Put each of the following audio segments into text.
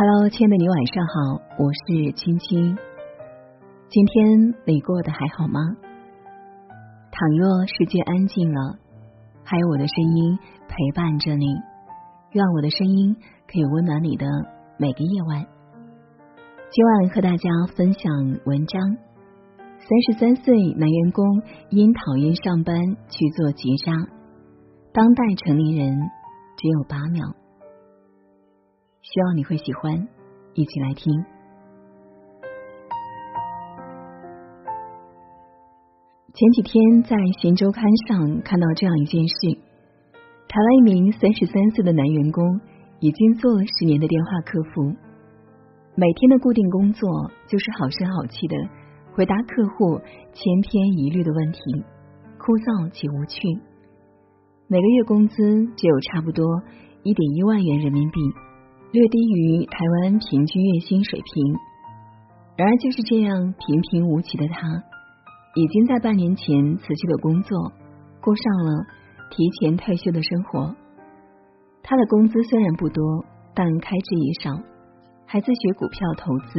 Hello，亲爱的你晚上好，我是青青。今天你过得还好吗？倘若世界安静了，还有我的声音陪伴着你，愿我的声音可以温暖你的每个夜晚。今晚和大家分享文章：三十三岁男员工因讨厌上班去做结扎，当代成年人只有八秒。希望你会喜欢，一起来听。前几天在《新周刊》上看到这样一件事：台湾一名三十三岁的男员工，已经做了十年的电话客服，每天的固定工作就是好声好气的回答客户千篇一律的问题，枯燥且无趣。每个月工资只有差不多一点一万元人民币。略低于台湾平均月薪水平，然而就是这样平平无奇的他，已经在半年前辞去了工作，过上了提前退休的生活。他的工资虽然不多，但开支也少，还自学股票投资，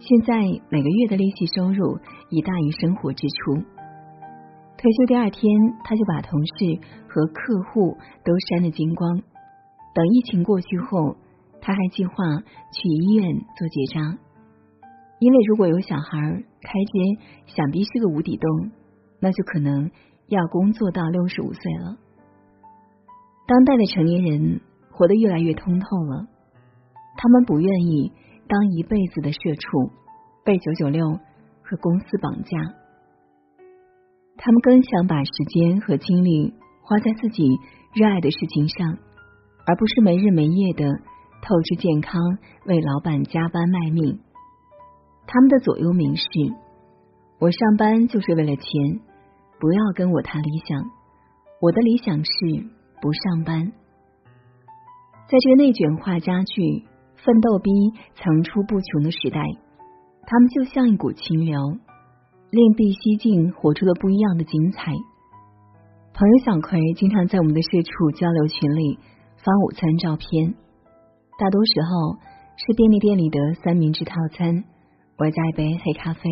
现在每个月的利息收入已大于生活支出。退休第二天，他就把同事和客户都删得精光。等疫情过去后。他还计划去医院做结扎，因为如果有小孩开支，想必是个无底洞，那就可能要工作到六十五岁了。当代的成年人活得越来越通透了，他们不愿意当一辈子的社畜，被九九六和公司绑架，他们更想把时间和精力花在自己热爱的事情上，而不是没日没夜的。透支健康，为老板加班卖命。他们的左右铭是：我上班就是为了钱，不要跟我谈理想。我的理想是不上班。在这个内卷化加剧、奋斗逼层出不穷的时代，他们就像一股清流，另辟蹊径，活出了不一样的精彩。朋友小葵经常在我们的社畜交流群里发午餐照片。大多时候是便利店里的三明治套餐，外加一杯黑咖啡；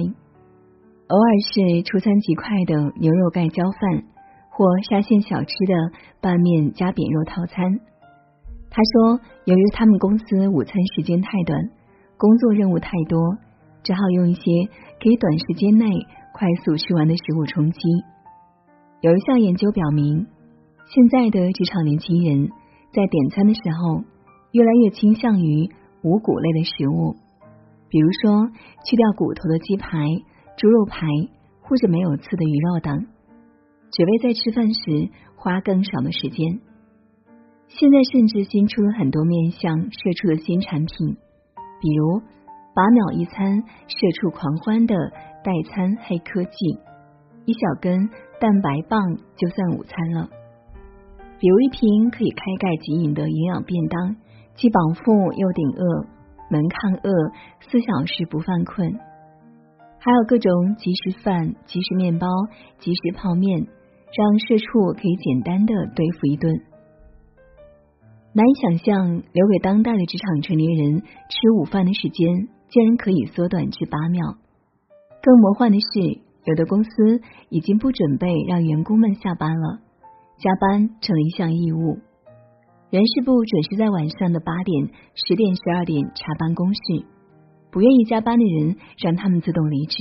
偶尔是出餐极快的牛肉盖浇饭，或沙县小吃的拌面加扁肉套餐。他说，由于他们公司午餐时间太短，工作任务太多，只好用一些可以短时间内快速吃完的食物充饥。有一项研究表明，现在的职场年轻人在点餐的时候。越来越倾向于无谷类的食物，比如说去掉骨头的鸡排、猪肉排，或者没有刺的鱼肉等，只为在吃饭时花更少的时间。现在甚至新出了很多面向社畜的新产品，比如把秒一餐、社畜狂欢的代餐黑科技，一小根蛋白棒就算午餐了，比如一瓶可以开盖即饮的营养便当。既饱腹又顶饿，能抗饿，四小时不犯困。还有各种即食饭、即食面包、即食泡面，让社畜可以简单的对付一顿。难以想象，留给当代的职场成年人吃午饭的时间，竟然可以缩短至八秒。更魔幻的是，有的公司已经不准备让员工们下班了，加班成了一项义务。人事部准时在晚上的八点、十点、十二点查办公室，不愿意加班的人让他们自动离职。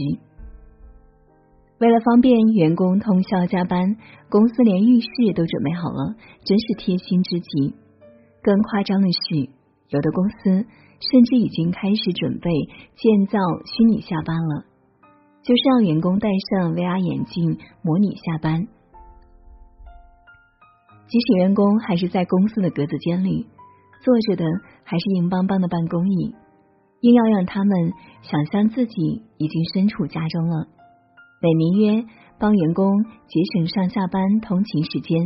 为了方便员工通宵加班，公司连浴室都准备好了，真是贴心之极。更夸张的是，有的公司甚至已经开始准备建造虚拟下班了，就是让员工戴上 VR 眼镜模拟下班。即使员工还是在公司的格子间里坐着的，还是硬邦邦的办公椅，硬要让他们想象自己已经身处家中了。美名曰帮员工节省上下班通勤时间，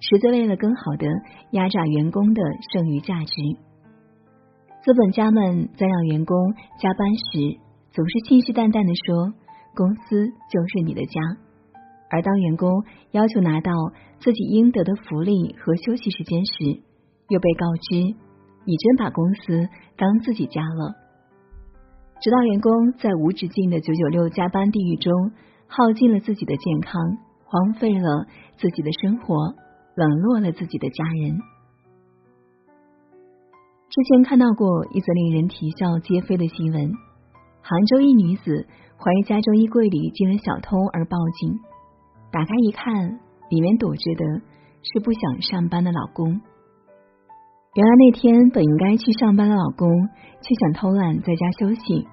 实则为了更好的压榨员工的剩余价值。资本家们在让员工加班时，总是信誓旦旦的说：“公司就是你的家。”而当员工要求拿到自己应得的福利和休息时间时，又被告知你真把公司当自己家了。直到员工在无止境的九九六加班地狱中耗尽了自己的健康，荒废了自己的生活，冷落了自己的家人。之前看到过一则令人啼笑皆非的新闻：杭州一女子怀疑家中衣柜里进了小偷而报警，打开一看，里面躲着的是不想上班的老公。原来那天本应该去上班的老公，却想偷懒在家休息，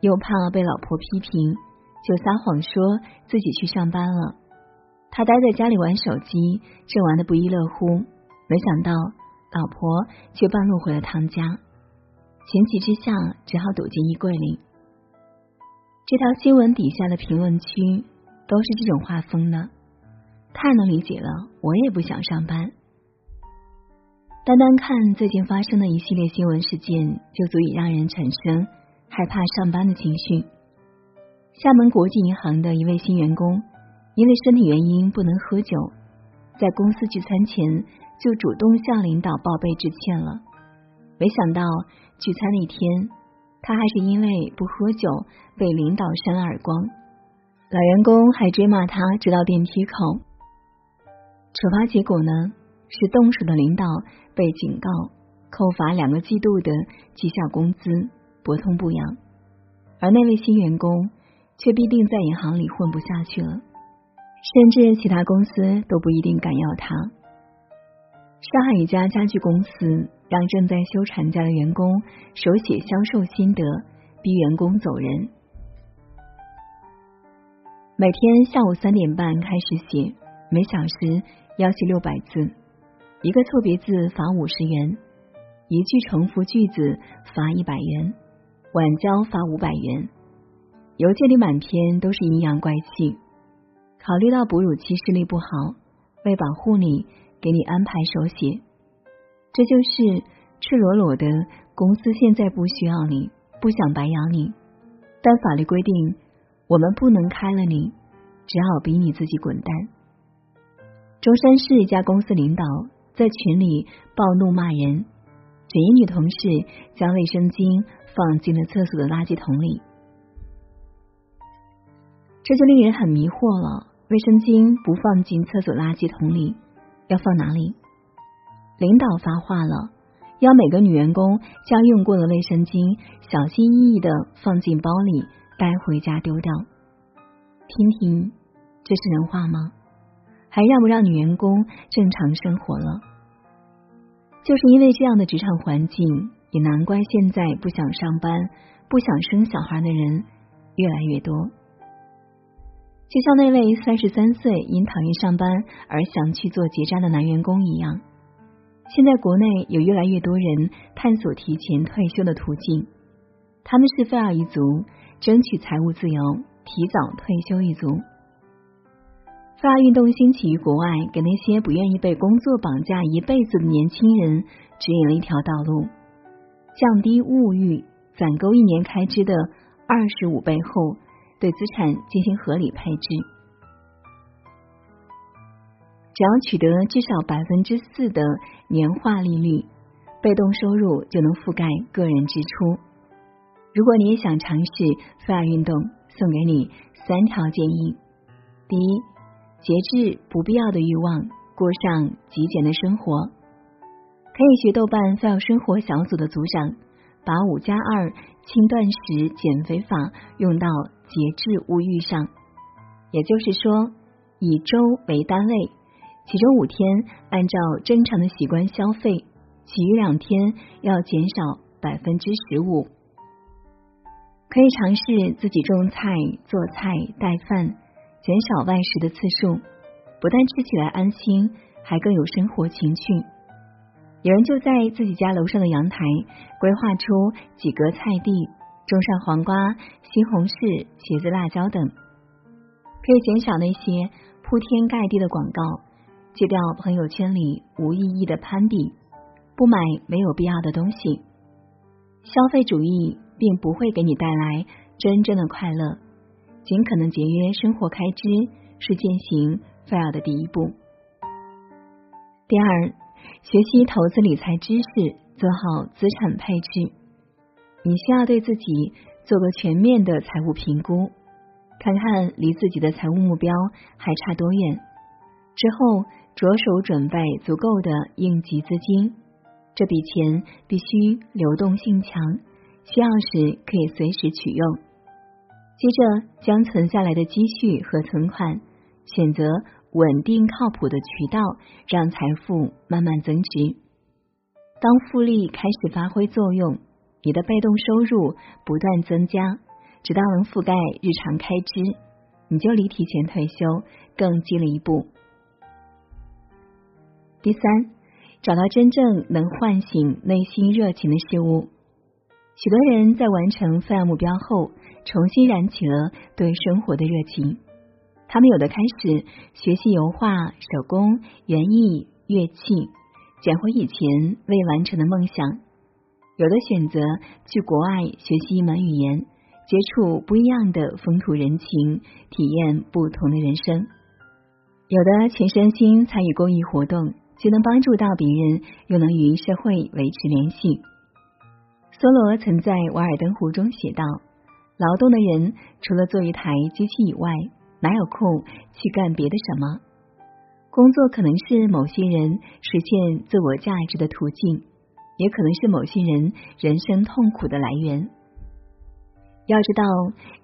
又怕被老婆批评，就撒谎说自己去上班了。他待在家里玩手机，正玩的不亦乐乎，没想到老婆却半路回了趟家，情急之下只好躲进衣柜里。这条新闻底下的评论区都是这种画风呢，太能理解了，我也不想上班。单单看最近发生的一系列新闻事件，就足以让人产生害怕上班的情绪。厦门国际银行的一位新员工，因为身体原因不能喝酒，在公司聚餐前就主动向领导报备致歉了。没想到聚餐那天，他还是因为不喝酒被领导扇了耳光，老员工还追骂他直到电梯口。处罚结果呢？是动手的领导被警告、扣罚两个季度的绩效工资，不痛不痒；而那位新员工却必定在银行里混不下去了，甚至其他公司都不一定敢要他。上海一家家具公司让正在休产假的员工手写销售心得，逼员工走人。每天下午三点半开始写，每小时要写六百字。一个错别字罚五十元，一句重复句子罚一百元，晚交罚五百元。邮件里满篇都是阴阳怪气。考虑到哺乳期视力不好，为保护你，给你安排手写。这就是赤裸裸的公司现在不需要你，不想白养你，但法律规定我们不能开了你，只好逼你自己滚蛋。中山市一家公司领导。在群里暴怒骂人，只因女同事将卫生巾放进了厕所的垃圾桶里，这就令人很迷惑了。卫生巾不放进厕所垃圾桶里，要放哪里？领导发话了，要每个女员工将用过的卫生巾小心翼翼的放进包里，带回家丢掉。听听，这是人话吗？还让不让女员工正常生活了？就是因为这样的职场环境，也难怪现在不想上班、不想生小孩的人越来越多。就像那位三十三岁因讨厌上班而想去做结扎的男员工一样，现在国内有越来越多人探索提前退休的途径。他们是菲尔一族，争取财务自由，提早退休一族。发运动兴起于国外，给那些不愿意被工作绑架一辈子的年轻人指引了一条道路：降低物欲，攒够一年开支的二十五倍后，对资产进行合理配置。只要取得至少百分之四的年化利率，被动收入就能覆盖个人支出。如果你也想尝试菲尔运动，送给你三条建议：第一。节制不必要的欲望，过上极简的生活。可以学豆瓣“非要生活”小组的组长，把五加二轻断食减肥法用到节制物欲上。也就是说，以周为单位，其中五天按照正常的习惯消费，其余两天要减少百分之十五。可以尝试自己种菜、做菜、带饭。减少外食的次数，不但吃起来安心，还更有生活情趣。有人就在自己家楼上的阳台规划出几格菜地，种上黄瓜、西红柿、茄子、辣椒等，可以减少那些铺天盖地的广告，戒掉朋友圈里无意义的攀比，不买没有必要的东西。消费主义并不会给你带来真正的快乐。尽可能节约生活开支是践行 FIRE 的第一步。第二，学习投资理财知识，做好资产配置。你需要对自己做个全面的财务评估，看看离自己的财务目标还差多远。之后着手准备足够的应急资金，这笔钱必须流动性强，需要时可以随时取用。接着将存下来的积蓄和存款选择稳定靠谱的渠道，让财富慢慢增值。当复利开始发挥作用，你的被动收入不断增加，直到能覆盖日常开支，你就离提前退休更近了一步。第三，找到真正能唤醒内心热情的事物。许多人在完成份目标后，重新燃起了对生活的热情。他们有的开始学习油画、手工、园艺、乐器，捡回以前未完成的梦想；有的选择去国外学习一门语言，接触不一样的风土人情，体验不同的人生；有的全身心参与公益活动。既能帮助到别人，又能与社会维持联系。梭罗曾在《瓦尔登湖》中写道：“劳动的人除了做一台机器以外，哪有空去干别的什么？工作可能是某些人实现自我价值的途径，也可能是某些人人生痛苦的来源。要知道，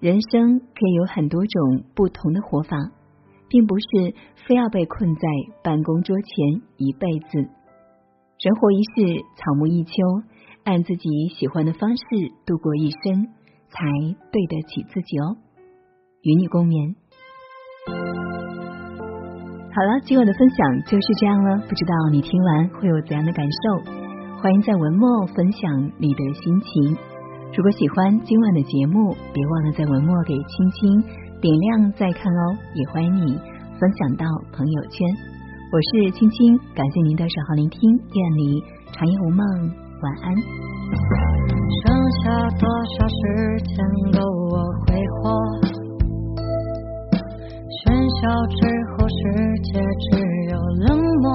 人生可以有很多种不同的活法。”并不是非要被困在办公桌前一辈子。人活一世，草木一秋，按自己喜欢的方式度过一生，才对得起自己哦。与你共勉。好了，今晚的分享就是这样了。不知道你听完会有怎样的感受？欢迎在文末分享你的心情。如果喜欢今晚的节目，别忘了在文末给青青。点亮再看哦，也欢迎你分享到朋友圈。我是青青，感谢您的守候聆听，愿你长夜无梦，晚安。剩下多少时间够我挥霍？喧嚣之后，世界只有冷漠。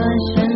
分身。